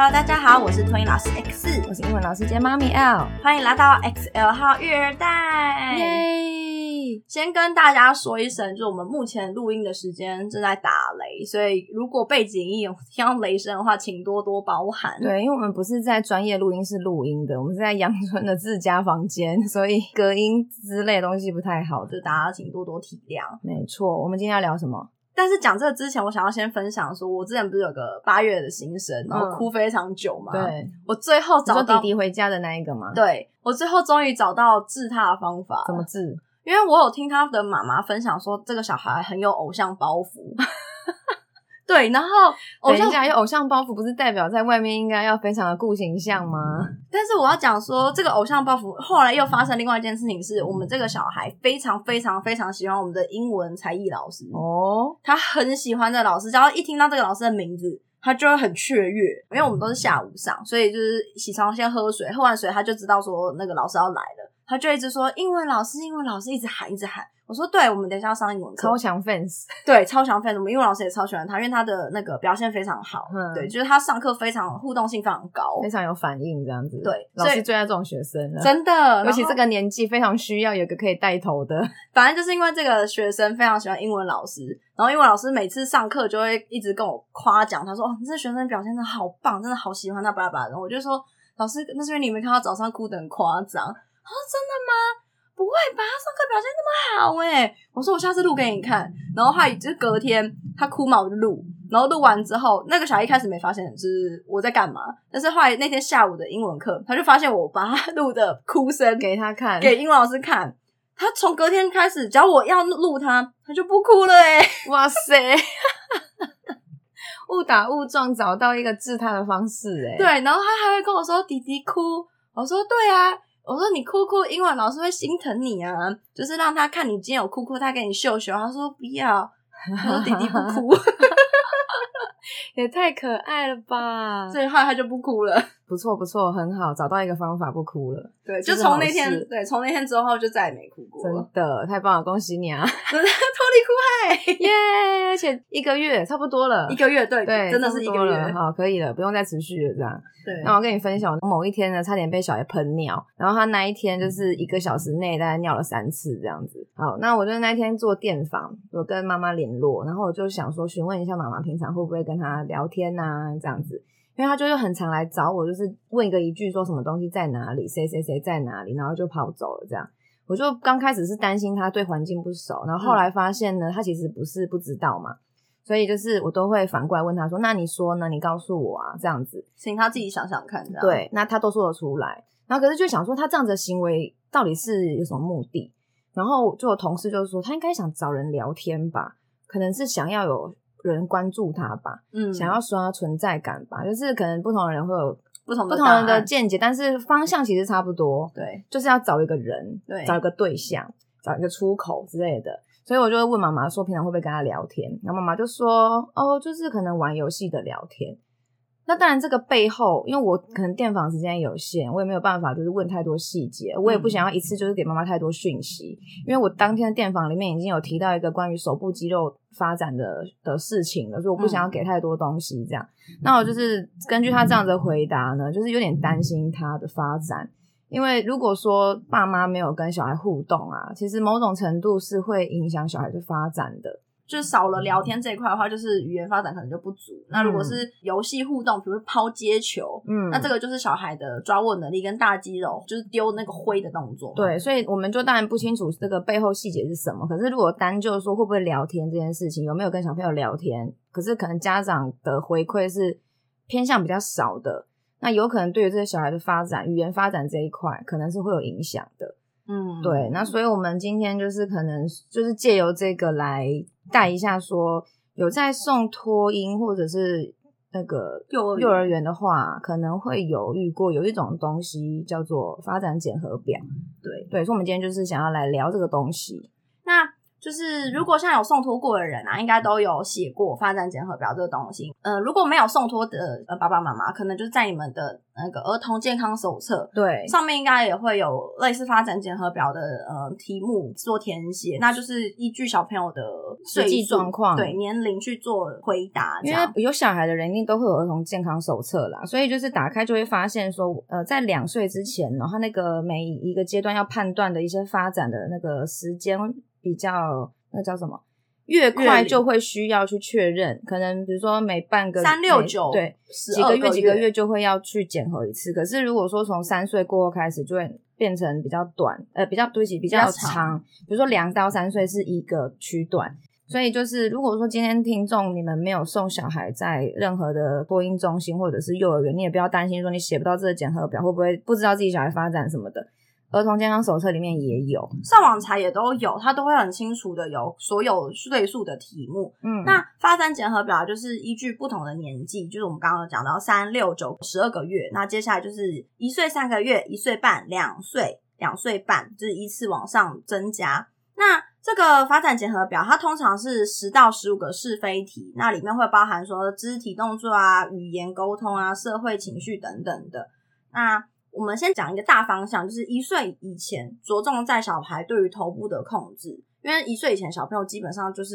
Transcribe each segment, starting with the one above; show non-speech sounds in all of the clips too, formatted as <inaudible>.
Hello，大家好，我是托婴老师 X，我是英文老师兼妈咪 L，欢迎来到 XL 号育儿袋。耶！先跟大家说一声，就是我们目前录音的时间正在打雷，所以如果背景音有听到雷声的话，请多多包涵。对，因为我们不是在专业录音室录音的，我们是在阳春的自家房间，所以隔音之类的东西不太好，就大家请多多体谅。没错，我们今天要聊什么？但是讲这个之前，我想要先分享说，我之前不是有个八月的新生，然后哭非常久嘛。嗯、对，我最后找到弟弟回家的那一个嘛。对，我最后终于找到治他的方法。怎么治？因为我有听他的妈妈分享说，这个小孩很有偶像包袱。<laughs> 对，然后偶像有偶像包袱，不是代表在外面应该要非常的顾形象吗？<laughs> 但是我要讲说，这个偶像包袱后来又发生另外一件事情，是我们这个小孩非常非常非常喜欢我们的英文才艺老师哦，他很喜欢这个老师，只要一听到这个老师的名字，他就会很雀跃。因为我们都是下午上，所以就是起床先喝水，喝完水他就知道说那个老师要来了，他就一直说英文老师，英文老师，一直喊，一直喊。我说对，我们等一下要上英文课。超强 fans，<laughs> 对，超强 fans。我们英文老师也超喜欢他，因为他的那个表现非常好。嗯，对，就是他上课非常互动性非常高，非常有反应这样子。对，老师最爱这种学生了，真的。<laughs> 尤其这个年纪非常需要有一个可以带头的。<laughs> 反正就是因为这个学生非常喜欢英文老师，然后英文老师每次上课就会一直跟我夸奖，他说：“哦，这学生表现的好棒，真的好喜欢他。”巴拉巴拉。然后我就说：“老师，那是因为你没看到早上哭得很夸张。”他说：“真的吗？”不会吧？他上课表现那么好诶，我说我下次录给你看。然后他就隔天他哭嘛，我就录。然后录完之后，那个小孩一开始没发现是我在干嘛，但是后来那天下午的英文课，他就发现我把他录的哭声给他看，给英文老师看。他从隔天开始，只要我要录他，他就不哭了诶。哇塞！<laughs> 误打误撞找到一个治他的方式诶。对，然后他还会跟我说弟弟哭，我说对啊。我说你哭哭，英文老师会心疼你啊，就是让他看你今天有哭哭，他给你秀秀。他说不要，他说弟弟不哭，<laughs> <laughs> 也太可爱了吧。所以后来他就不哭了。<laughs> 不错不错，很好，找到一个方法不哭了。对，就从那天，对，从那天之后就再也没哭过。真的太棒了，恭喜你啊！真的 <laughs> 脱离苦海，耶！而且一个月差不多了，一个月对对，真的是一个月，好，可以了，不用再持续了这样。对，那我跟你分享，某一天呢，差点被小孩喷尿，然后他那一天就是一个小时内大概尿了三次这样子。好，那我就那天做电访，我跟妈妈联络，然后我就想说询问一下妈妈平常会不会跟他聊天啊这样子。因为他就是很常来找我，就是问一个一句说什么东西在哪里，谁谁谁在哪里，然后就跑走了这样。我就刚开始是担心他对环境不熟，然后后来发现呢，他其实不是不知道嘛，所以就是我都会反过来问他说：“那你说呢？你告诉我啊，这样子，请他自己想想看。”对，那他都说得出来。然后可是就想说他这样子的行为到底是有什么目的？然后就有同事就说他应该想找人聊天吧，可能是想要有。人关注他吧，嗯，想要刷存在感吧，就是可能不同的人会有不同不同人的见解，但是方向其实差不多，对，就是要找一个人，对，找一个对象，找一个出口之类的，所以我就会问妈妈说，平常会不会跟他聊天？然后妈妈就说，哦，就是可能玩游戏的聊天。那当然，这个背后，因为我可能电访时间有限，我也没有办法就是问太多细节，我也不想要一次就是给妈妈太多讯息，因为我当天的电访里面已经有提到一个关于手部肌肉发展的的事情了，所以我不想要给太多东西。这样，那我就是根据他这样的回答呢，就是有点担心他的发展，因为如果说爸妈没有跟小孩互动啊，其实某种程度是会影响小孩的发展的。就少了聊天这一块的话，就是语言发展可能就不足。那如果是游戏互动，比如抛接球，嗯，那这个就是小孩的抓握能力跟大肌肉，就是丢那个挥的动作。对，所以我们就当然不清楚这个背后细节是什么。可是如果单就说会不会聊天这件事情，有没有跟小朋友聊天，可是可能家长的回馈是偏向比较少的，那有可能对于这些小孩的发展、语言发展这一块，可能是会有影响的。嗯，对。那所以我们今天就是可能就是借由这个来。带一下说，有在送托婴或者是那个幼儿幼儿园的话，可能会有遇过有一种东西叫做发展检核表。对对，所以我们今天就是想要来聊这个东西。那就是如果像有送托过的人啊，应该都有写过发展检核表这个东西。呃，如果没有送托的呃爸爸妈妈，可能就是在你们的那个儿童健康手册对上面应该也会有类似发展检核表的呃题目做填写，那就是依据小朋友的实际状况对年龄去做回答。因为有小孩的人一定都会有儿童健康手册啦，所以就是打开就会发现说，呃，在两岁之前，然后那个每一个阶段要判断的一些发展的那个时间。比较那叫什么？越快就会需要去确认，可能比如说每半个三六九对几个月几个月就会要去检核一次。可是如果说从三岁过后开始，就会变成比较短，呃，比较对齐比较长。长比如说两到三岁是一个区段，所以就是如果说今天听众你们没有送小孩在任何的播音中心或者是幼儿园，你也不要担心说你写不到这个检核表会不会不知道自己小孩发展什么的。儿童健康手册里面也有，上网查也都有，它都会很清楚的有所有岁数的题目。嗯，那发展检核表就是依据不同的年纪，就是我们刚刚讲到三六九十二个月，那接下来就是一岁三个月、一岁半、两岁、两岁半，就是依次往上增加。那这个发展检核表，它通常是十到十五个是非题，那里面会包含说肢体动作啊、语言沟通啊、社会情绪等等的。那我们先讲一个大方向，就是一岁以前着重在小孩对于头部的控制，因为一岁以前小朋友基本上就是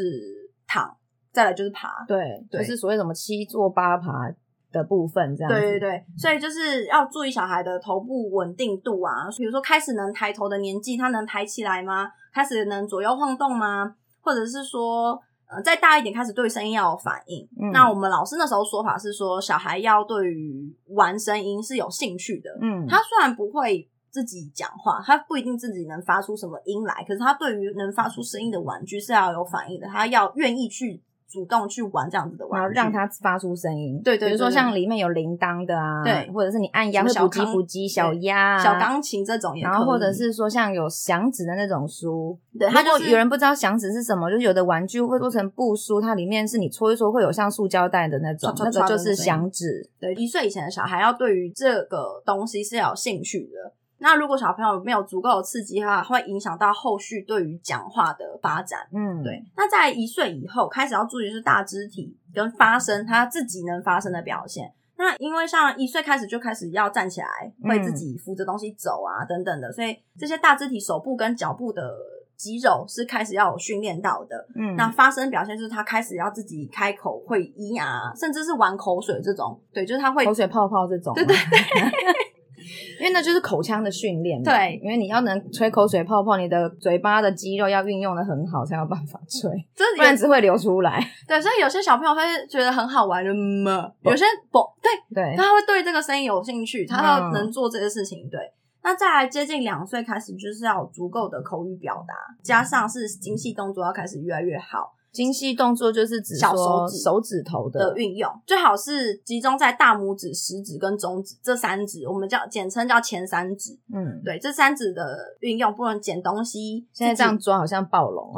躺，再来就是爬，对，对就是所谓什么七坐八爬的部分这样子。对对对，所以就是要注意小孩的头部稳定度啊，比如说开始能抬头的年纪，他能抬起来吗？开始能左右晃动吗？或者是说。再大一点，开始对声音要有反应。嗯，那我们老师那时候说法是说，小孩要对于玩声音是有兴趣的。嗯，他虽然不会自己讲话，他不一定自己能发出什么音来，可是他对于能发出声音的玩具是要有反应的，他要愿意去。主动去玩这样子的玩具，然后让它发出声音。对，对对，比如说像里面有铃铛的啊，对，或者是你按压会补叽补叽小鸭、啊、小钢琴这种也，然后或者是说像有响指的那种书。对，如果有人不知道响指是什么，就是有的玩具会做成布书，它里面是你搓一搓会有像塑胶袋的那种，那个就是响指。对，一岁以前的小孩要对于这个东西是要有兴趣的。那如果小朋友没有足够的刺激的话，会影响到后续对于讲话的发展。嗯，对。那在一岁以后开始要注意是大肢体跟发声，他自己能发声的表现。那因为像一岁开始就开始要站起来，会自己扶着东西走啊等等的，所以这些大肢体手部跟脚部的肌肉是开始要有训练到的。嗯，那发声表现就是他开始要自己开口会咿呀，甚至是玩口水这种。对，就是他会口水泡泡这种。对对对。因为那就是口腔的训练，对，因为你要能吹口水泡泡，你的嘴巴的肌肉要运用的很好，才有办法吹，<laughs> 不然只会流出来。对，所以有些小朋友会觉得很好玩的嘛，有些不，对对，他会对这个声音有兴趣，他要能做这些事情。对，那再来接近两岁开始，就是要有足够的口语表达，加上是精细动作要开始越来越好。精细动作就是指小手指手指头的运用，最好是集中在大拇指、食指跟中指这三指，我们叫简称叫前三指。嗯，对，这三指的运用不能捡东西。现在这样抓好像暴龙，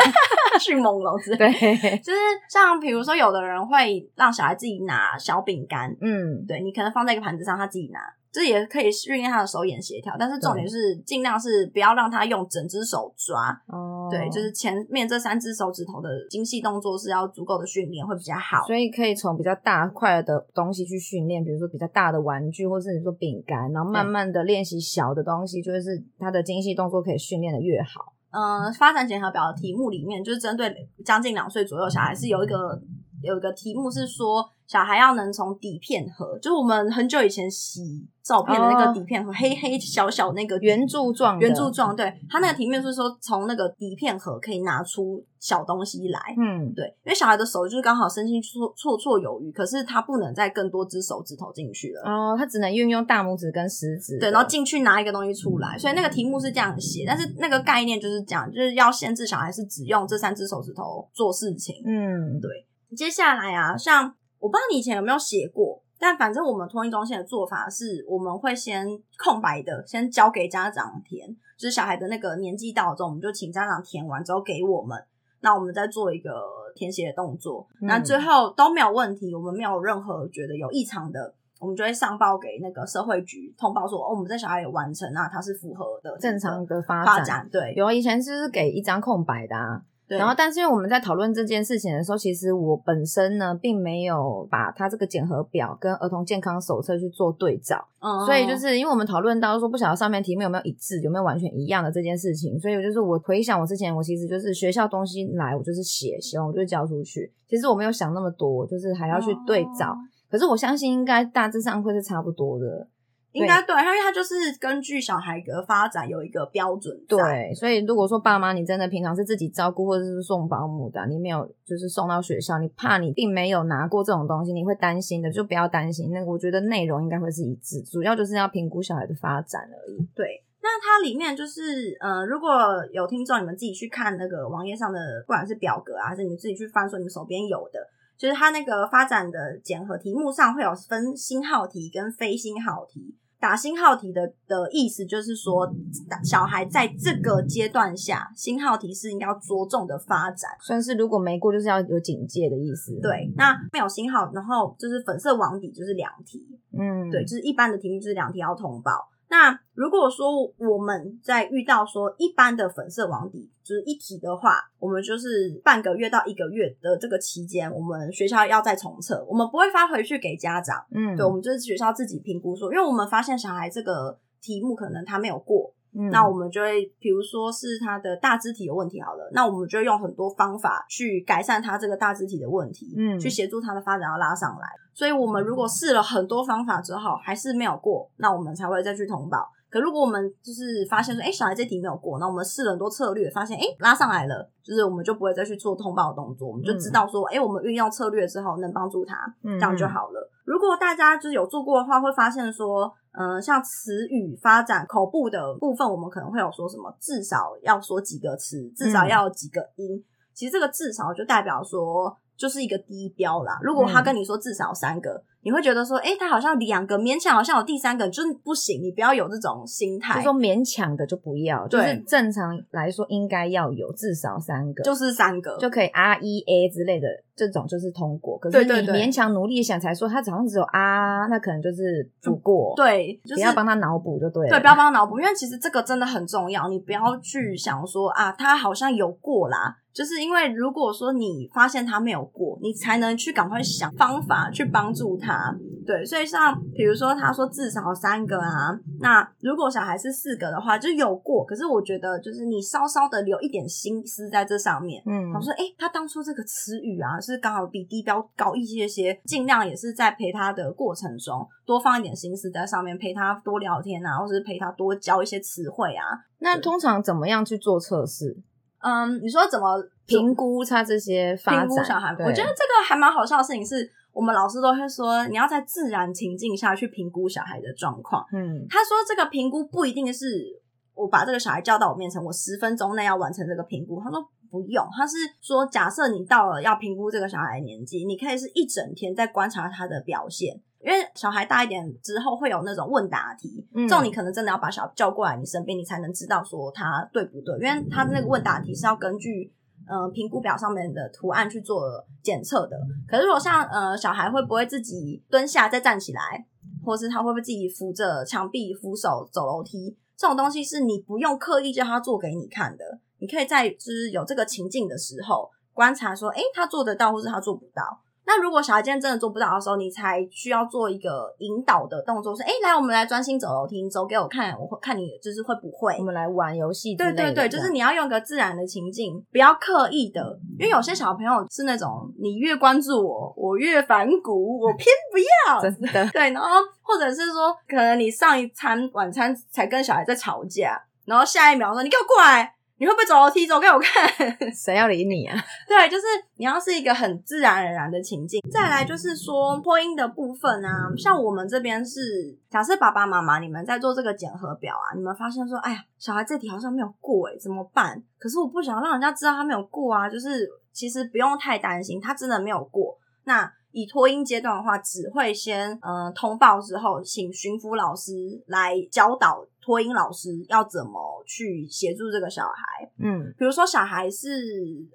<laughs> 迅猛龙之类。对，就是像比如说，有的人会让小孩自己拿小饼干。嗯，对，你可能放在一个盘子上，他自己拿。这也可以训练他的手眼协调，但是重点是尽量是不要让他用整只手抓。哦，对，就是前面这三只手指头的精细动作是要足够的训练会比较好。所以可以从比较大块的东西去训练，比如说比较大的玩具，或是你说饼干，然后慢慢的练习小的东西，就是他的精细动作可以训练的越好。嗯，发展检核表的题目里面，就是针对将近两岁左右小孩是有一个有一个题目是说。小孩要能从底片盒，就是我们很久以前洗照片的那个底片盒，oh, 黑黑小小那个圆柱状，圆柱状。对，他那个题目是说从那个底片盒可以拿出小东西来。嗯，对，因为小孩的手就是刚好伸进去绰绰有余，可是他不能再更多只手指头进去了。哦，他只能运用大拇指跟食指。对，然后进去拿一个东西出来，所以那个题目是这样写，但是那个概念就是讲，就是要限制小孩是只用这三只手指头做事情。嗯，对。接下来啊，像。我不知道你以前有没有写过，但反正我们托婴中心的做法是，我们会先空白的，先交给家长填，就是小孩的那个年纪到了之后，我们就请家长填完之后给我们，那我们再做一个填写的动作，那最后都没有问题，我们没有任何觉得有异常的。我们就会上报给那个社会局通报说，哦，我们这小孩有完成啊，他是符合的正常的发展。发展对，有以前是不是给一张空白的啊？然后，但是因为我们在讨论这件事情的时候，其实我本身呢，并没有把它这个检核表跟儿童健康手册去做对照，嗯，所以就是因为我们讨论到说，不晓得上面题目有没有一致，有没有完全一样的这件事情，所以就是我回想我之前，我其实就是学校东西来，我就是写，写完我就交出去。其实我没有想那么多，就是还要去对照。嗯，可是我相信应该大致上会是差不多的。应该对，因为它就是根据小孩的发展有一个标准。对，所以如果说爸妈你真的平常是自己照顾或者是送保姆的，你没有就是送到学校，你怕你并没有拿过这种东西，你会担心的，就不要担心。那个我觉得内容应该会是一致，主要就是要评估小孩的发展而已。对，那它里面就是呃，如果有听众你们自己去看那个网页上的，不管是表格啊，还是你们自己去翻说你们手边有的，就是它那个发展的检核题目上会有分星号题跟非星号题。打星号题的的意思就是说，小孩在这个阶段下，星号题是应该要着重的发展，算是如果没过就是要有警戒的意思。对，那没有星号，然后就是粉色网底就是两题，嗯，对，就是一般的题目就是两题要通报。那如果说我们在遇到说一般的粉色网底就是一题的话，我们就是半个月到一个月的这个期间，我们学校要再重测，我们不会发回去给家长，嗯，对，我们就是学校自己评估说，因为我们发现小孩这个题目可能他没有过。嗯、那我们就会，比如说是他的大肢体有问题好了，那我们就会用很多方法去改善他这个大肢体的问题，嗯，去协助他的发展要拉上来。所以我们如果试了很多方法之后还是没有过，那我们才会再去通报。可如果我们就是发现说，哎，小孩这题没有过，那我们试了很多策略，发现哎拉上来了，就是我们就不会再去做通报的动作，我们就知道说，哎，我们运用策略之后能帮助他，这样就好了。如果大家就是有做过的话，会发现说。嗯、呃，像词语发展口部的部分，我们可能会有说什么，至少要说几个词，至少要几个音。嗯、其实这个至少就代表说，就是一个低标啦。如果他跟你说至少三个。嗯你会觉得说，哎、欸，他好像两个勉强，好像有第三个，就是不行。你不要有这种心态，就说勉强的就不要。对就是正常来说应该要有至少三个，就是三个就可以 R E A 之类的这种就是通过。可是你勉强努力想才说他好像只有 R，那可能就是不过。对，就是、不要帮他脑补就对了。对，不要帮他脑补，因为其实这个真的很重要。你不要去想说啊，他好像有过啦。就是因为如果说你发现他没有过，你才能去赶快想方法去帮助他。对，所以像比如说他说至少三个啊，那如果小孩是四个的话，就有过。可是我觉得就是你稍稍的留一点心思在这上面，嗯，我说诶，他当初这个词语啊是刚好比低标高一些些，尽量也是在陪他的过程中多放一点心思在上面，陪他多聊天啊，或者是陪他多教一些词汇啊。那通常怎么样去做测试？嗯，你说怎么评估他这些发展？小孩，我觉得这个还蛮好笑的事情是，我们老师都会说，你要在自然情境下去评估小孩的状况。嗯，他说这个评估不一定是我把这个小孩叫到我面前，我十分钟内要完成这个评估。他说不用，他是说假设你到了要评估这个小孩的年纪，你可以是一整天在观察他的表现。因为小孩大一点之后会有那种问答题，这种你可能真的要把小孩叫过来你身边，你才能知道说他对不对。因为他的那个问答题是要根据呃评估表上面的图案去做检测的。可是如果像呃小孩会不会自己蹲下再站起来，或是他会不会自己扶着墙壁扶手走楼梯，这种东西是你不用刻意叫他做给你看的。你可以在就是有这个情境的时候观察说，诶，他做得到，或是他做不到。那如果小孩今天真的做不到的时候，你才需要做一个引导的动作，说：“哎，来，我们来专心走楼梯，你走给我看，我会看你就是会不会。”我们来玩游戏。对对对，就是你要用一个自然的情境，不要刻意的，因为有些小朋友是那种你越关注我，我越反骨，我偏不要。<laughs> 真的。对，然后或者是说，可能你上一餐晚餐才跟小孩在吵架，然后下一秒说：“你给我过来。”你会不会走楼梯？走给我看。<laughs> 谁要理你啊？对，就是你要是一个很自然而然的情境。再来就是说托婴的部分啊，像我们这边是假设爸爸妈妈你们在做这个检核表啊，你们发现说，哎呀，小孩这题好像没有过诶，怎么办？可是我不想让人家知道他没有过啊，就是其实不用太担心，他真的没有过。那以托音阶段的话，只会先嗯、呃、通报之后，请巡抚老师来教导。托音老师要怎么去协助这个小孩？嗯，比如说小孩是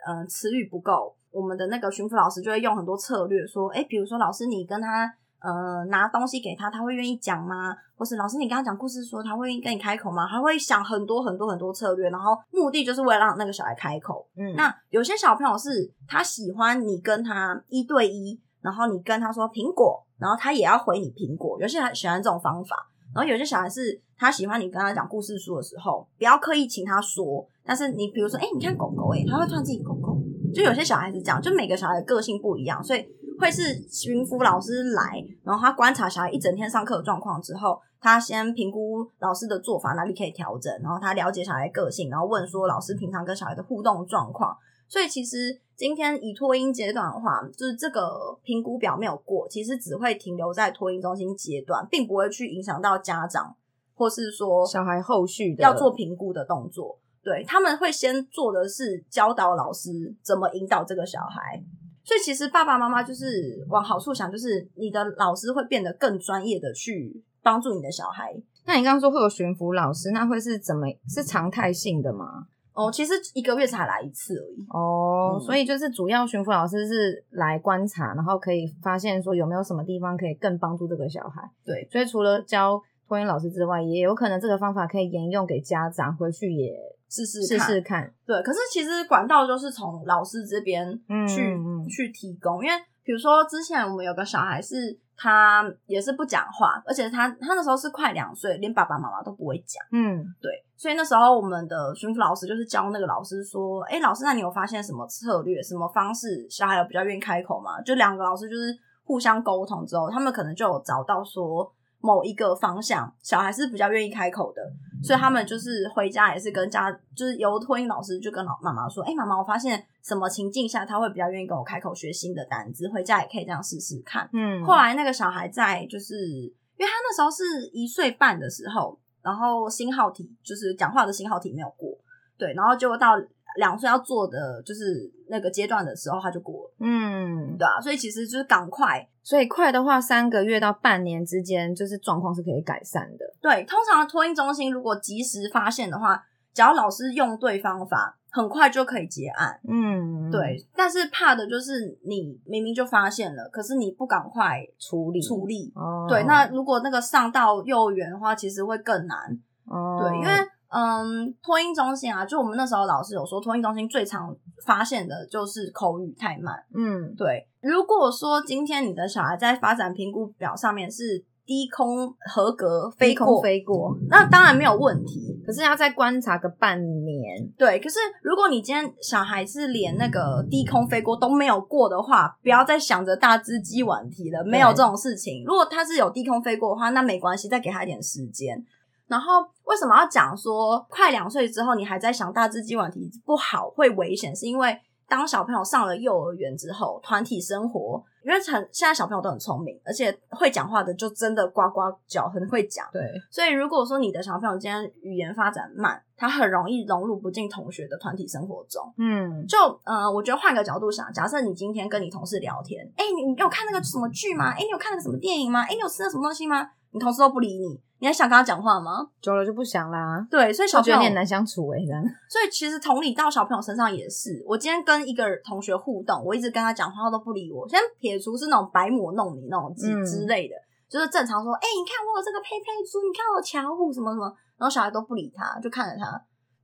嗯、呃、词语不够，我们的那个巡抚老师就会用很多策略说，诶，比如说老师你跟他呃拿东西给他，他会愿意讲吗？或是老师你跟他讲故事说他会愿意跟你开口吗？他会想很多很多很多策略，然后目的就是为了让那个小孩开口。嗯，那有些小朋友是他喜欢你跟他一对一，然后你跟他说苹果，然后他也要回你苹果。有些人喜欢这种方法，然后有些小孩是他喜欢你跟他讲故事书的时候，不要刻意请他说，但是你比如说，哎，你看狗狗，哎，他会突然自己狗狗。就有些小孩子这样，就每个小孩的个性不一样，所以会是驯辅老师来，然后他观察小孩一整天上课的状况之后，他先评估老师的做法哪里可以调整，然后他了解小孩的个性，然后问说老师平常跟小孩的互动状况。所以其实今天以脱音阶段的话，就是这个评估表没有过，其实只会停留在脱音中心阶段，并不会去影响到家长或是说小孩后续的要做评估的动作。对，他们会先做的是教导老师怎么引导这个小孩，所以其实爸爸妈妈就是往好处想，就是你的老师会变得更专业的去帮助你的小孩。那你刚刚说会有巡辅老师，那会是怎么是常态性的吗？哦，其实一个月才来一次而已。哦，嗯、所以就是主要巡抚老师是来观察，然后可以发现说有没有什么地方可以更帮助这个小孩。对，所以除了教托婴老师之外，也有可能这个方法可以沿用给家长，回去也。试试看，试试看，对。可是其实管道就是从老师这边去、嗯、去提供，因为比如说之前我们有个小孩是他也是不讲话，而且他他那时候是快两岁，连爸爸妈妈都不会讲。嗯，对。所以那时候我们的巡抚老师就是教那个老师说：“哎、欸，老师，那你有发现什么策略、什么方式，小孩有比较愿意开口吗？”就两个老师就是互相沟通之后，他们可能就有找到说。某一个方向，小孩是比较愿意开口的，所以他们就是回家也是跟家，就是由托婴老师就跟老妈妈说：“哎、欸，妈妈，我发现什么情境下他会比较愿意跟我开口学新的单词，回家也可以这样试试看。”嗯，后来那个小孩在就是因为他那时候是一岁半的时候，然后星号体就是讲话的星号体没有过，对，然后结果到。两岁要做的就是那个阶段的时候，他就过了。嗯，对啊，所以其实就是赶快，所以快的话，三个月到半年之间，就是状况是可以改善的。对，通常托婴中心如果及时发现的话，只要老师用对方法，很快就可以结案。嗯，对。但是怕的就是你明明就发现了，可是你不赶快处理处理。哦，对。那如果那个上到幼儿园的话，其实会更难。哦，对，因为。嗯，托婴中心啊，就我们那时候老师有说，托婴中心最常发现的就是口语太慢。嗯，对。如果说今天你的小孩在发展评估表上面是低空合格飞过飞过，那当然没有问题。可是要再观察个半年。对，可是如果你今天小孩是连那个低空飞过都没有过的话，不要再想着大只鸡晚题了，没有这种事情。如果他是有低空飞过的话，那没关系，再给他一点时间。然后为什么要讲说快两岁之后你还在想大只鸡晚题不好会危险？是因为当小朋友上了幼儿园之后，团体生活，因为很现在小朋友都很聪明，而且会讲话的就真的呱呱叫，很会讲。对，所以如果说你的小朋友今天语言发展慢，他很容易融入不进同学的团体生活中。嗯，就呃，我觉得换个角度想，假设你今天跟你同事聊天，哎，你你有看那个什么剧吗？哎，你有看那个什么电影吗？哎，你有吃了什么东西吗？你同事都不理你。你还想跟他讲话吗？久了就不想啦。对，所以小朋友有点难相处哎，这样。所以其实同理到小朋友身上也是。我今天跟一个同学互动，我一直跟他讲话，他都不理我。先撇除是那种白抹弄你那种之之类的，嗯、就是正常说，哎、欸，你看我有这个佩佩猪，你看我巧虎什么什么，然后小孩都不理他，就看着他。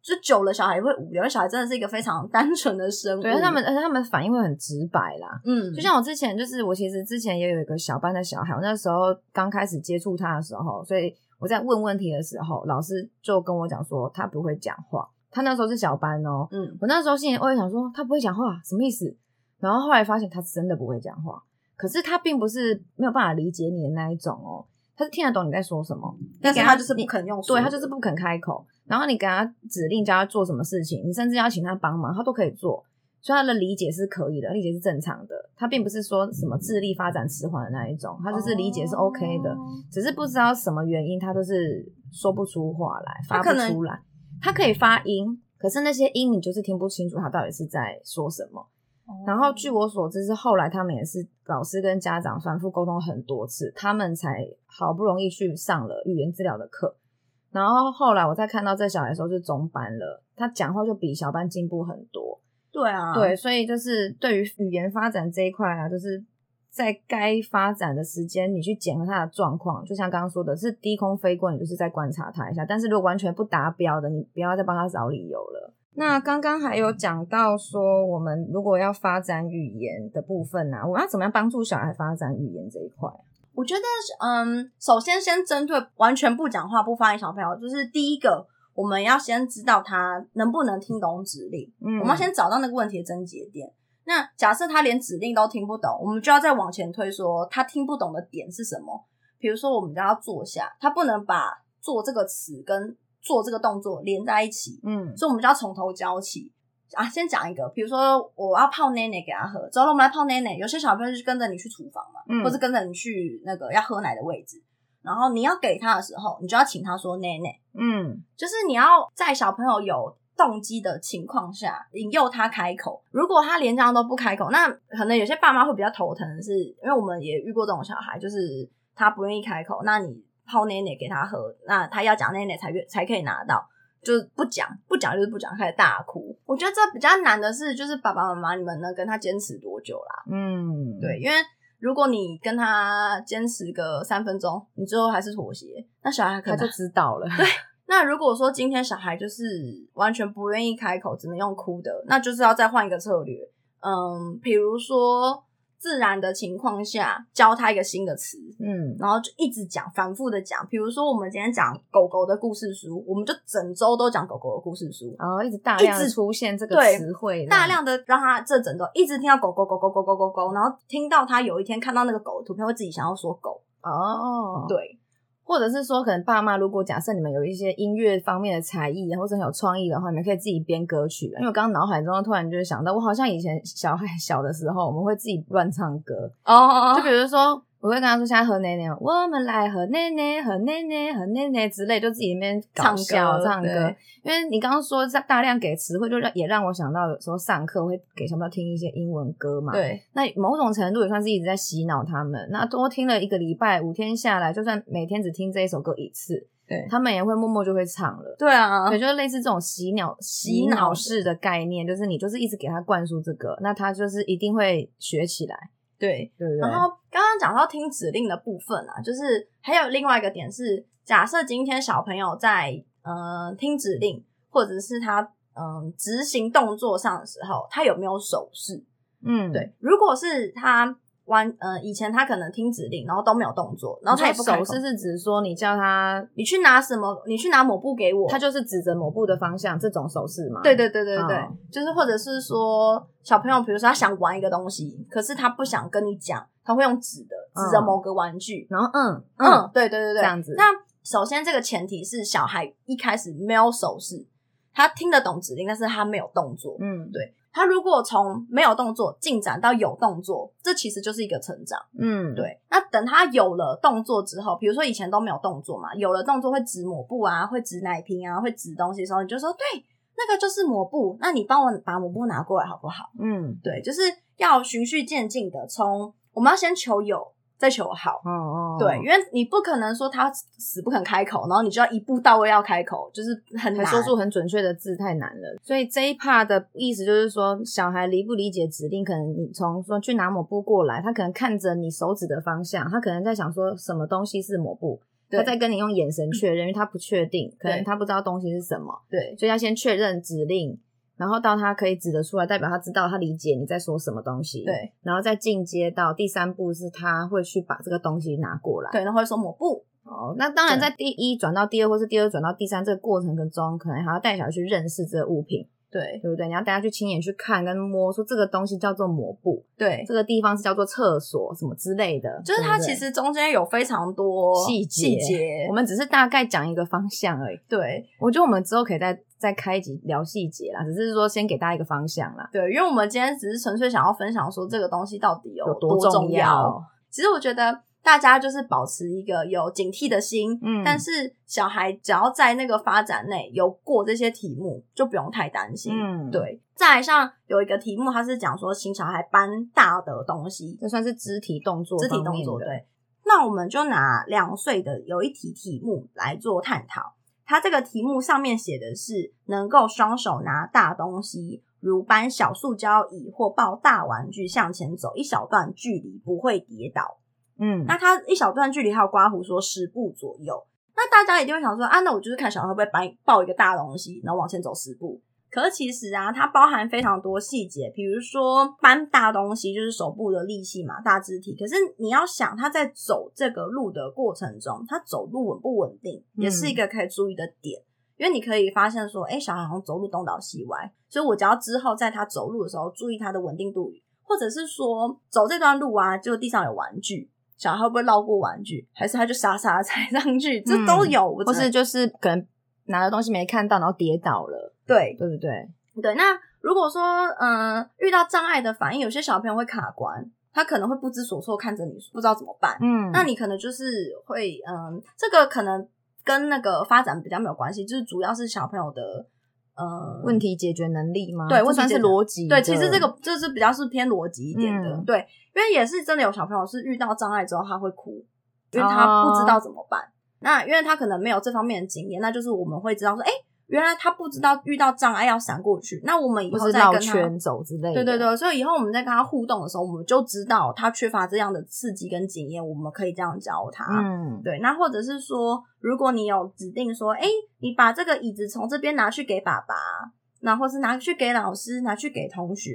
就久了，小孩也会无聊。小孩真的是一个非常 <laughs> 单纯的生物，对，他们而且他们反应会很直白啦。嗯，就像我之前，就是我其实之前也有一个小班的小孩，我那时候刚开始接触他的时候，所以。我在问问题的时候，老师就跟我讲说他不会讲话。他那时候是小班哦，嗯，我那时候心里我也想说他不会讲话什么意思？然后后来发现他真的不会讲话，可是他并不是没有办法理解你的那一种哦，他是听得懂你在说什么，但是他就是不肯用，对，他就是不肯开口。然后你给他指令叫他做什么事情，你甚至要请他帮忙，他都可以做。所以他的理解是可以的，理解是正常的。他并不是说什么智力发展迟缓的那一种，他就是理解是 OK 的，只是不知道什么原因，他就是说不出话来，发不出来。他可以发音，可是那些音你就是听不清楚他到底是在说什么。然后据我所知是后来他们也是老师跟家长反复沟通很多次，他们才好不容易去上了语言治疗的课。然后后来我再看到这小孩的时候是中班了，他讲话就比小班进步很多。对啊，对，所以就是对于语言发展这一块啊，就是在该发展的时间，你去检核他的状况，就像刚刚说的，是低空飞过，你就是在观察他一下。但是如果完全不达标的，你不要再帮他找理由了。那刚刚还有讲到说，我们如果要发展语言的部分啊，我们要怎么样帮助小孩发展语言这一块？我觉得，嗯，首先先针对完全不讲话、不发言小朋友，就是第一个，我们要先知道他能不能听懂指令。嗯，我们要先找到那个问题的症结点。那假设他连指令都听不懂，我们就要再往前推，说他听不懂的点是什么？比如说，我们叫他坐下，他不能把“做”这个词跟“做”这个动作连在一起。嗯，所以我们就要从头教起啊。先讲一个，比如说我要泡奶奶给他喝，走了，我们来泡奶奶。有些小朋友就是跟着你去厨房嘛，嗯，或是跟着你去那个要喝奶的位置，然后你要给他的时候，你就要请他说奶奶。嗯，就是你要在小朋友有。动机的情况下，引诱他开口。如果他连这样都不开口，那可能有些爸妈会比较头疼的是，因为我们也遇过这种小孩，就是他不愿意开口，那你泡奶奶给他喝，那他要讲奶奶才才可以拿到，就是不讲不讲就是不讲，开始大哭。我觉得这比较难的是，就是爸爸妈妈你们能跟他坚持多久啦？嗯，对，因为如果你跟他坚持个三分钟，你最后还是妥协，那小孩可能他就知道了。对。那如果说今天小孩就是完全不愿意开口，只能用哭的，那就是要再换一个策略。嗯，比如说自然的情况下教他一个新的词，嗯，然后就一直讲，反复的讲。比如说我们今天讲狗狗的故事书，我们就整周都讲狗狗的故事书，然后一直大量的出现这个词汇，大量的让他这整周一直听到狗狗狗狗狗狗狗狗，然后听到他有一天看到那个狗的图片，会自己想要说狗。哦，对。或者是说，可能爸妈如果假设你们有一些音乐方面的才艺，或者很有创意的话，你们可以自己编歌曲。因为我刚刚脑海中突然就是想到，我好像以前小孩 <laughs> 小的时候，我们会自己乱唱歌哦，就比如说。我会跟他说：“现在喝奶奶，我们来喝奶奶，喝奶奶，喝奶奶之类，就自己那边搞笑唱歌。唱歌因为你刚刚说在大量给词汇，就让也让我想到有时候上课会给小朋友听一些英文歌嘛。对，那某种程度也算是一直在洗脑他们。那多听了一个礼拜，五天下来，就算每天只听这一首歌一次，对，他们也会默默就会唱了。对啊，也就是类似这种洗脑洗脑式的概念，就是你就是一直给他灌输这个，那他就是一定会学起来。”对，对对，然后刚刚讲到听指令的部分啊，就是还有另外一个点是，假设今天小朋友在嗯、呃、听指令，或者是他嗯、呃、执行动作上的时候，他有没有手势？嗯，对，如果是他。完，呃，以前他可能听指令，然后都没有动作，然后他也不手势是指说你叫他，你去拿什么，你去拿抹布给我，他就是指着抹布的方向，这种手势嘛。对对对对对，哦、就是或者是说小朋友，比如说他想玩一个东西，可是他不想跟你讲，他会用指的指着某个玩具，嗯、然后嗯嗯，嗯，对对对对，这样子。那首先这个前提是小孩一开始没有手势，他听得懂指令，但是他没有动作。嗯，对。他如果从没有动作进展到有动作，这其实就是一个成长。嗯，对。那等他有了动作之后，比如说以前都没有动作嘛，有了动作会指抹布啊，会指奶瓶啊，会指东西的时候，你就说对，那个就是抹布。那你帮我把抹布拿过来好不好？嗯，对，就是要循序渐进的，从我们要先求有。再求好，哦哦，对，因为你不可能说他死不肯开口，然后你就要一步到位要开口，就是很难。说出很准确的字，太难了。所以这一 part 的意思就是说，小孩理不理解指令，可能你从说去拿抹布过来，他可能看着你手指的方向，他可能在想说什么东西是抹布，他在跟你用眼神确认，因为他不确定，可能他不知道东西是什么，对，所以要先确认指令。然后到他可以指得出来，代表他知道他理解你在说什么东西。对，然后再进阶到第三步是他会去把这个东西拿过来。对，然后会说抹布。哦，那当然在第一转到第二，或是第二转到第三这个过程当中，可能还要带小孩去认识这个物品。对，对不对？你要带他去亲眼去看跟摸，说这个东西叫做抹布。对，这个地方是叫做厕所，什么之类的。就是它其实中间有非常多细节，细节，我们只是大概讲一个方向而已。对，我觉得我们之后可以再再开一集聊细节啦，只是说先给大家一个方向啦。对，因为我们今天只是纯粹想要分享说这个东西到底有多重要。重要。其实我觉得。大家就是保持一个有警惕的心，嗯，但是小孩只要在那个发展内有过这些题目，就不用太担心，嗯，对。再来像有一个题目，它是讲说请小孩搬大的东西，这算是肢体动作，肢体动作，对。那我们就拿两岁的有一题题目来做探讨，它这个题目上面写的是能够双手拿大东西，如搬小塑胶椅或抱大玩具向前走一小段距离不会跌倒。嗯，那它一小段距离还有刮胡说十步左右。那大家一定会想说啊，那我就是看小孩会不会搬抱一个大东西，然后往前走十步。可是其实啊，它包含非常多细节，比如说搬大东西就是手部的力气嘛，大肢体。可是你要想，他在走这个路的过程中，他走路稳不稳定，也是一个可以注意的点。嗯、因为你可以发现说，哎、欸，小孩好像走路东倒西歪，所以我只要之后在他走路的时候注意他的稳定度，或者是说走这段路啊，就地上有玩具，小孩会不会绕过玩具，还是他就傻傻的踩 <laughs> 上去，这都有。嗯、或是就是可能拿的东西没看到，然后跌倒了。对，对不对？对，那如果说，嗯、呃，遇到障碍的反应，有些小朋友会卡关，他可能会不知所措，看着你，不知道怎么办。嗯，那你可能就是会，嗯、呃，这个可能跟那个发展比较没有关系，就是主要是小朋友的，呃，问题解决能力吗？对，问题是逻辑。对，其实这个就是比较是偏逻辑一点的。嗯、对，因为也是真的有小朋友是遇到障碍之后他会哭，因为他不知道怎么办。哦、那因为他可能没有这方面的经验，那就是我们会知道说，哎。原来他不知道遇到障碍要闪过去，那我们以后再跟他圈走之类的。对对对，所以以后我们在跟他互动的时候，我们就知道他缺乏这样的刺激跟经验，我们可以这样教他。嗯，对。那或者是说，如果你有指定说，哎，你把这个椅子从这边拿去给爸爸，那或是拿去给老师，拿去给同学。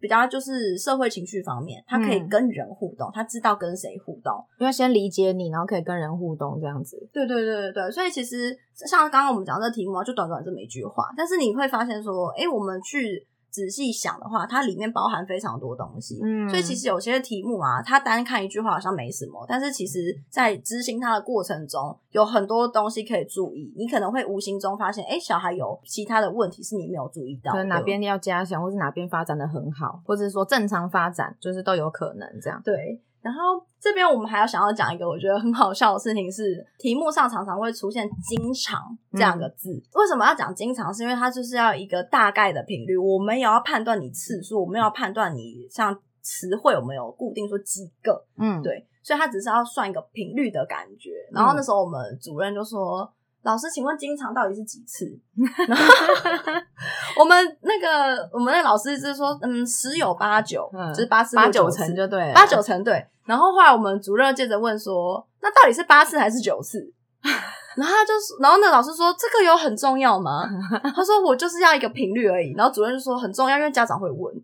比较就是社会情绪方面，他可以跟人互动，嗯、他知道跟谁互动，因为先理解你，然后可以跟人互动这样子。对对对对对，所以其实像刚刚我们讲这个题目啊，就短短这么一句话，但是你会发现说，哎，我们去。仔细想的话，它里面包含非常多东西，嗯，所以其实有些题目啊，它单看一句话好像没什么，但是其实在执行它的过程中，有很多东西可以注意。你可能会无形中发现，哎，小孩有其他的问题是你没有注意到，可能哪边要加强，或是哪边发展的很好，或者是说正常发展，就是都有可能这样。对。然后这边我们还要想要讲一个我觉得很好笑的事情是，题目上常常会出现“经常”这两个字。嗯、为什么要讲经常？是因为它就是要一个大概的频率，我们也要判断你次数，我们要判断你像词汇有没有固定说几个。嗯，对，所以它只是要算一个频率的感觉。然后那时候我们主任就说。老师，请问经常到底是几次？<laughs> 然后我们那个我们那个老师就是说，嗯，十有八九，嗯、就是八次八九成就对，八九成对。然后后来我们主任接着问说，那到底是八次还是九次？<laughs> 然后他就是，然后那个老师说，这个有很重要吗？<laughs> 他说我就是要一个频率而已。然后主任就说很重要，因为家长会问。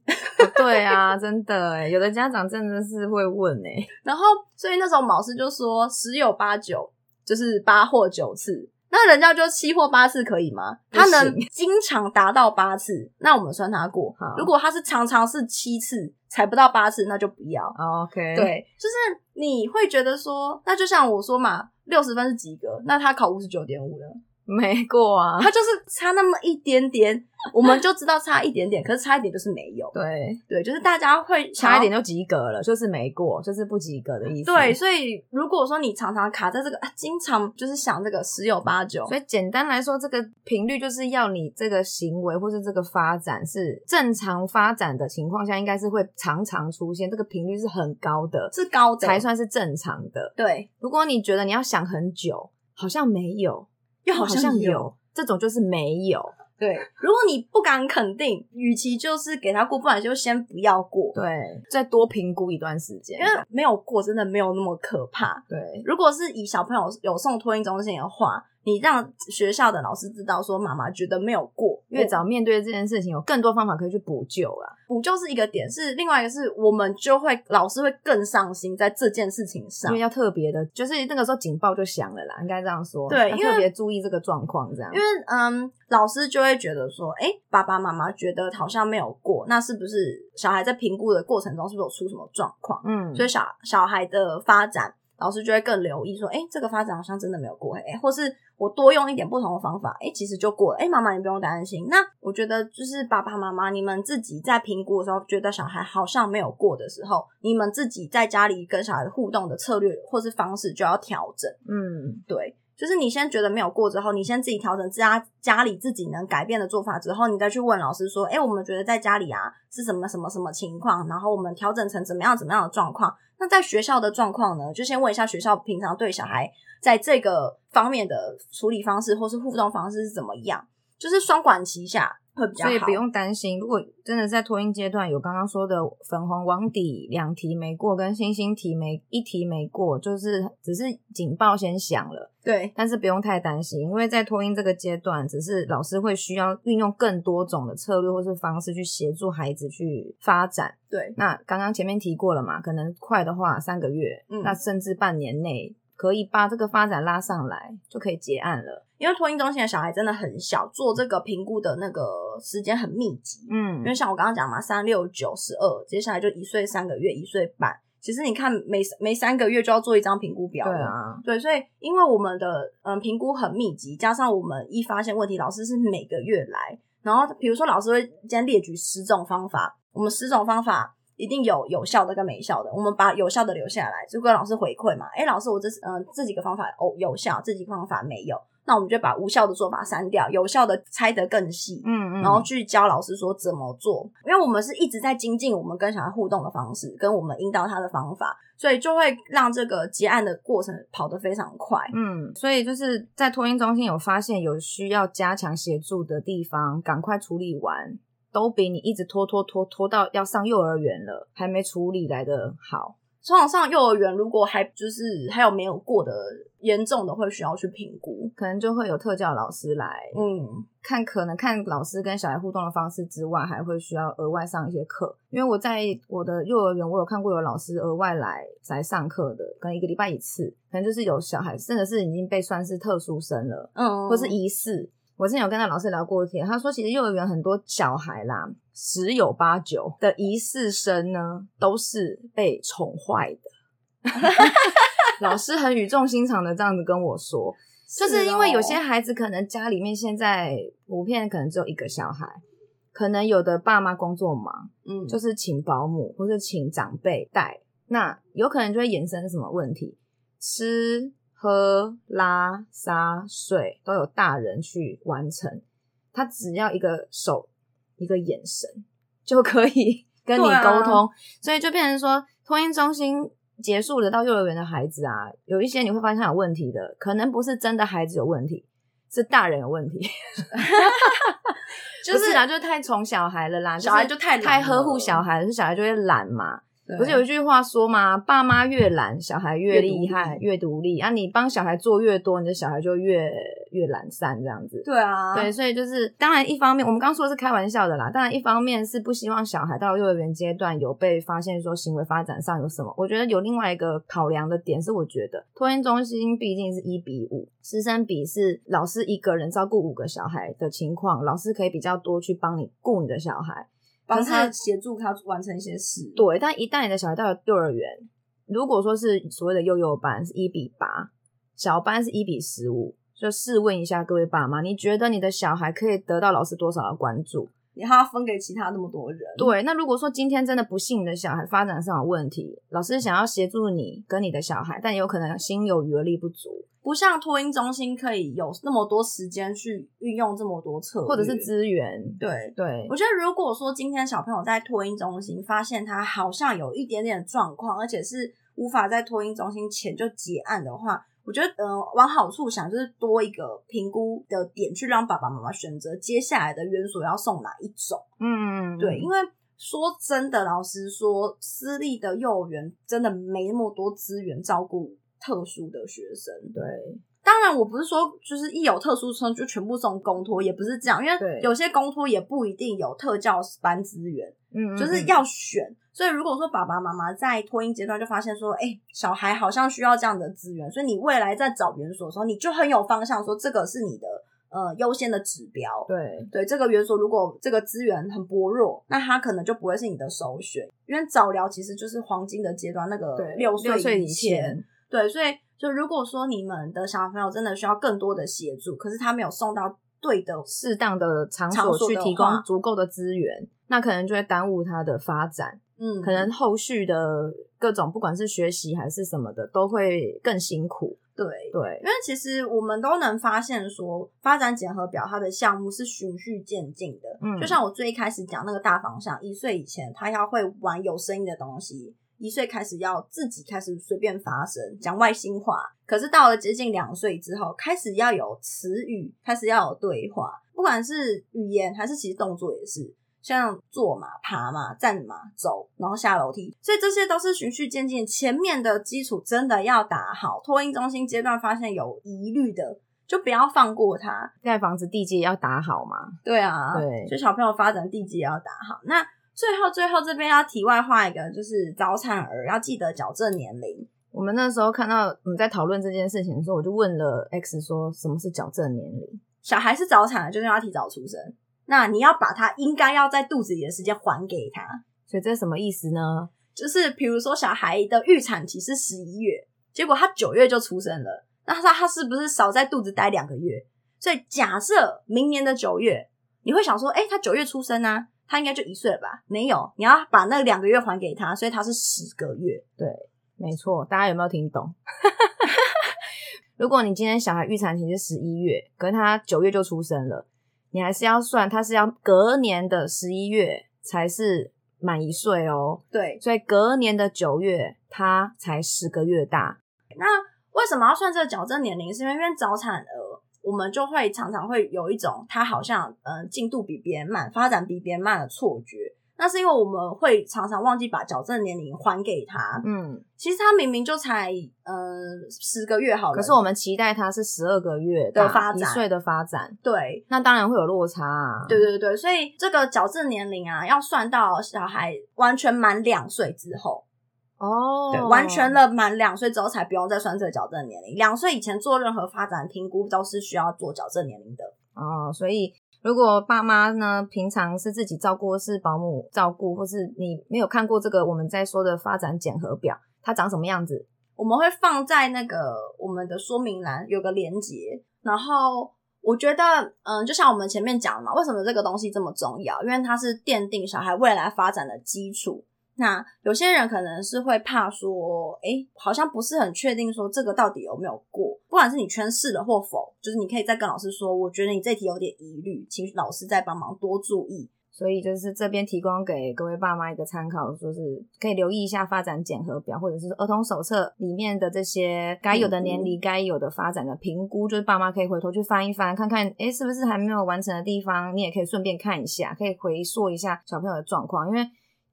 对啊，真的诶，有的家长真的是会问诶。然后所以那时候老师就说十有八九就是八或九次。那人家就七或八次可以吗？他能经常达到八次，那我们算他过。好如果他是常常是七次，才不到八次，那就不要。OK，对，就是你会觉得说，那就像我说嘛，六十分是及格，那他考五十九点五了。没过啊，它就是差那么一点点，<laughs> 我们就知道差一点点，可是差一点就是没有。对对，就是大家会差一点就及格了，就是没过，就是不及格的意思。对，所以如果说你常常卡在这个，啊、经常就是想这个十有八九，所以简单来说，这个频率就是要你这个行为或是这个发展是正常发展的情况下，应该是会常常出现，这个频率是很高的，是高的才算是正常的。对，如果你觉得你要想很久，好像没有。又好像有，这种就是没有。对，<laughs> 如果你不敢肯定，与其就是给他过，不然就先不要过。对，再多评估一段时间，因为没有过真的没有那么可怕。对，如果是以小朋友有送托婴中心的话。你让学校的老师知道说，妈妈觉得没有过，越早面对这件事情，有更多方法可以去补救啊。补救是一个点，是另外一个是我们就会老师会更上心在这件事情上，因为要特别的，就是那个时候警报就响了啦，应该这样说。对，因为特别注意这个状况，这样。因为嗯，老师就会觉得说，哎、欸，爸爸妈妈觉得好像没有过，那是不是小孩在评估的过程中是不是有出什么状况？嗯，所以小小孩的发展。老师就会更留意说，哎、欸，这个发展好像真的没有过，哎、欸，或是我多用一点不同的方法，哎、欸，其实就过了，哎、欸，妈妈你不用担心。那我觉得就是爸爸妈妈你们自己在评估的时候，觉得小孩好像没有过的时候，你们自己在家里跟小孩互动的策略或是方式就要调整。嗯，对。就是你先觉得没有过之后，你先自己调整自家家里自己能改变的做法之后，你再去问老师说，哎，我们觉得在家里啊是什么什么什么情况，然后我们调整成怎么样怎么样的状况。那在学校的状况呢，就先问一下学校平常对小孩在这个方面的处理方式或是互动方式是怎么样，就是双管齐下。会比较好，所以不用担心。如果真的在托婴阶段有刚刚说的粉红网底两题没过，跟星星题没一题没过，就是只是警报先响了。对，但是不用太担心，因为在托婴这个阶段，只是老师会需要运用更多种的策略或是方式去协助孩子去发展。对，那刚刚前面提过了嘛，可能快的话三个月，嗯，那甚至半年内。可以把这个发展拉上来，就可以结案了。因为托婴中心的小孩真的很小，做这个评估的那个时间很密集。嗯，因为像我刚刚讲嘛，三六九十二，接下来就一岁三个月，一岁半。其实你看每，每每三个月就要做一张评估表。对啊，对，所以因为我们的嗯评估很密集，加上我们一发现问题，老师是每个月来，然后比如说老师会今天列举十种方法，我们十种方法。一定有有效的跟没效的，我们把有效的留下来，就跟老师回馈嘛。诶，老师，我这是嗯这几个方法哦有效，这几个方法没有，那我们就把无效的做法删掉，有效的拆得更细，嗯嗯，然后去教老师说怎么做，因为我们是一直在精进我们跟小孩互动的方式，跟我们引导他的方法，所以就会让这个结案的过程跑得非常快。嗯，所以就是在托婴中心有发现有需要加强协助的地方，赶快处理完。都比你一直拖拖拖拖到要上幼儿园了还没处理来的好。通常上幼儿园，如果还就是还有没有过的严重的，会需要去评估，可能就会有特教老师来，嗯，看可能看老师跟小孩互动的方式之外，还会需要额外上一些课。因为我在我的幼儿园，我有看过有老师额外来来上课的，可能一个礼拜一次，可能就是有小孩真的是已经被算是特殊生了，嗯，或是疑似。我之前有跟那老师聊过天，他说其实幼儿园很多小孩啦，十有八九的疑似生呢，都是被宠坏的。<laughs> 老师很语重心长的这样子跟我说，就是因为有些孩子可能家里面现在普遍可能只有一个小孩，可能有的爸妈工作忙，嗯，就是请保姆或者请长辈带，那有可能就会衍生什么问题，吃。喝、拉、撒、睡都有大人去完成，他只要一个手、一个眼神就可以跟你沟通，啊、所以就变成说，托婴中心结束了到幼儿园的孩子啊，有一些你会发现他有问题的，可能不是真的孩子有问题，是大人有问题，<laughs> 就是啊，就是太宠小孩了啦，小孩就太太呵护小孩，小孩就会懒嘛。不是有一句话说吗？爸妈越懒，小孩越厉害，越独立。啊，你帮小孩做越多，你的小孩就越越懒散，这样子。对啊，对，所以就是当然，一方面我们刚说的是开玩笑的啦。当然，一方面是不希望小孩到幼儿园阶段有被发现说行为发展上有什么。我觉得有另外一个考量的点是，我觉得托婴中心毕竟是一比五，师生比是老师一个人照顾五个小孩的情况，老师可以比较多去帮你顾你的小孩。帮他协助他完成一些事，对。但一旦你的小孩到了幼儿园，如果说是所谓的幼幼班是一比八，小班是一比十五，就试问一下各位爸妈，你觉得你的小孩可以得到老师多少的关注？你还要分给其他那么多人？对。那如果说今天真的不幸你的小孩发展上有问题，老师想要协助你跟你的小孩，但有可能心有余而力不足。不像托婴中心可以有那么多时间去运用这么多策，或者是资源。对对，我觉得如果说今天小朋友在托婴中心发现他好像有一点点状况，而且是无法在托婴中心前就结案的话，我觉得嗯、呃，往好处想，就是多一个评估的点，去让爸爸妈妈选择接下来的园所要送哪一种。嗯，对，因为说真的，老实说，私立的幼儿园真的没那么多资源照顾。特殊的学生，对，当然我不是说就是一有特殊生就全部送公托，也不是这样，因为有些公托也不一定有特教班资源，嗯，就是要选。所以如果说爸爸妈妈在托婴阶段就发现说，哎、欸，小孩好像需要这样的资源，所以你未来在找园所的时候，你就很有方向，说这个是你的呃优先的指标。对对，这个园所如果这个资源很薄弱，那他可能就不会是你的首选，因为早疗其实就是黄金的阶段，那个六岁以前。对，所以就如果说你们的小朋友真的需要更多的协助，可是他没有送到对的适当的场所去提供足够的资源，那可能就会耽误他的发展。嗯，可能后续的各种不管是学习还是什么的，都会更辛苦。对对，因为其实我们都能发现说，发展检核表它的项目是循序渐进的。嗯，就像我最一开始讲那个大方向，一岁以前他要会玩有声音的东西，一岁开始要自己开始随便发声，讲外星话。可是到了接近两岁之后，开始要有词语，开始要有对话，不管是语言还是其实动作也是。像坐嘛、爬嘛、站嘛、走，然后下楼梯，所以这些都是循序渐进。前面的基础真的要打好，托婴中心阶段发现有疑虑的，就不要放过他。盖房子地基也要打好嘛。对啊，对，所以小朋友发展地基也要打好。那最后最后这边要题外话一个，就是早产儿要记得矫正年龄。我们那时候看到我们在讨论这件事情的时候，我就问了 X 说，什么是矫正年龄？小孩是早产的，就是要提早出生。那你要把他应该要在肚子里的时间还给他，所以这是什么意思呢？就是比如说小孩的预产期是十一月，结果他九月就出生了，那他他是不是少在肚子待两个月？所以假设明年的九月，你会想说，哎，他九月出生啊，他应该就一岁了吧？没有，你要把那两个月还给他，所以他是十个月。对，没错，大家有没有听懂？<laughs> 如果你今天小孩预产期是十一月，可是他九月就出生了。你还是要算，他是要隔年的十一月才是满一岁哦。对，所以隔年的九月他才十个月大。那为什么要算这个矫正年龄？是因为因为早产儿，我们就会常常会有一种他好像嗯进度比别人慢，发展比别人慢的错觉。那是因为我们会常常忘记把矫正年龄还给他。嗯，其实他明明就才呃十个月好了，可是我们期待他是十二个月的发展，一岁的发展。对，那当然会有落差啊。对对对，所以这个矫正年龄啊，要算到小孩完全满两岁之后。哦，对，完全了满两岁之后才不用再算这个矫正年龄。两岁以前做任何发展评估都是需要做矫正年龄的。哦，所以。如果爸妈呢，平常是自己照顾，是保姆照顾，或是你没有看过这个我们在说的发展检核表，它长什么样子？我们会放在那个我们的说明栏有个连接。然后我觉得，嗯，就像我们前面讲的嘛，为什么这个东西这么重要？因为它是奠定小孩未来发展的基础。那有些人可能是会怕说，哎、欸，好像不是很确定说这个到底有没有过，不管是你圈是了或否，就是你可以再跟老师说，我觉得你这题有点疑虑，请老师再帮忙多注意。所以就是这边提供给各位爸妈一个参考，说是可以留意一下发展检核表，或者是儿童手册里面的这些该有的年龄、该有的发展的评估，就是爸妈可以回头去翻一翻，看看，哎，是不是还没有完成的地方，你也可以顺便看一下，可以回溯一下小朋友的状况，因为。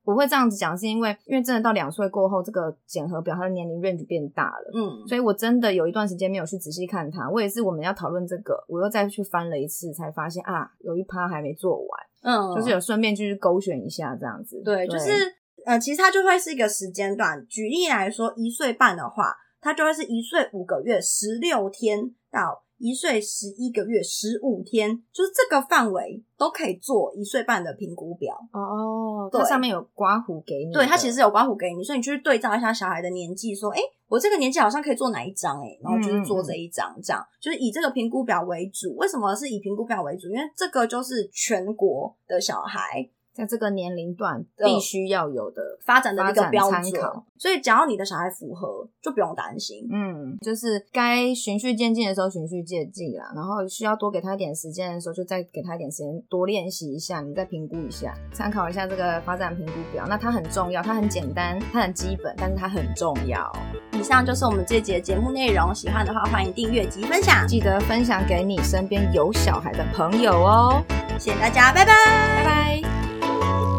我会这样子讲，是因为因为真的到两岁过后，这个检核表它的年龄 range 变大了，嗯，所以我真的有一段时间没有去仔细看它。我也是我们要讨论这个，我又再去翻了一次，才发现啊，有一趴还没做完，嗯，就是有顺便继续勾选一下这样子。对，对就是呃，其实它就会是一个时间段。举例来说，一岁半的话，它就会是一岁五个月十六天到。一岁十一个月十五天，就是这个范围都可以做一岁半的评估表哦。对，它上面有刮胡给你，对，它其实有刮胡给你，所以你去对照一下小孩的年纪，说，哎，我这个年纪好像可以做哪一张？哎，然后就是做这一张，这样就是以这个评估表为主。为什么是以评估表为主？因为这个就是全国的小孩。在这个年龄段必须要有的发展的一个标准，所以只要你的小孩符合，就不用担心。嗯，就是该循序渐进的时候循序渐进啦，然后需要多给他一点时间的时候，就再给他一点时间多练习一下，你再评估一下，参考一下这个发展评估表。那它很重要，它很简单，它很基本，但是它很重要。以上就是我们这节节目内容，喜欢的话欢迎订阅及分享，记得分享给你身边有小孩的朋友哦。谢谢大家，拜拜，拜拜。Bye.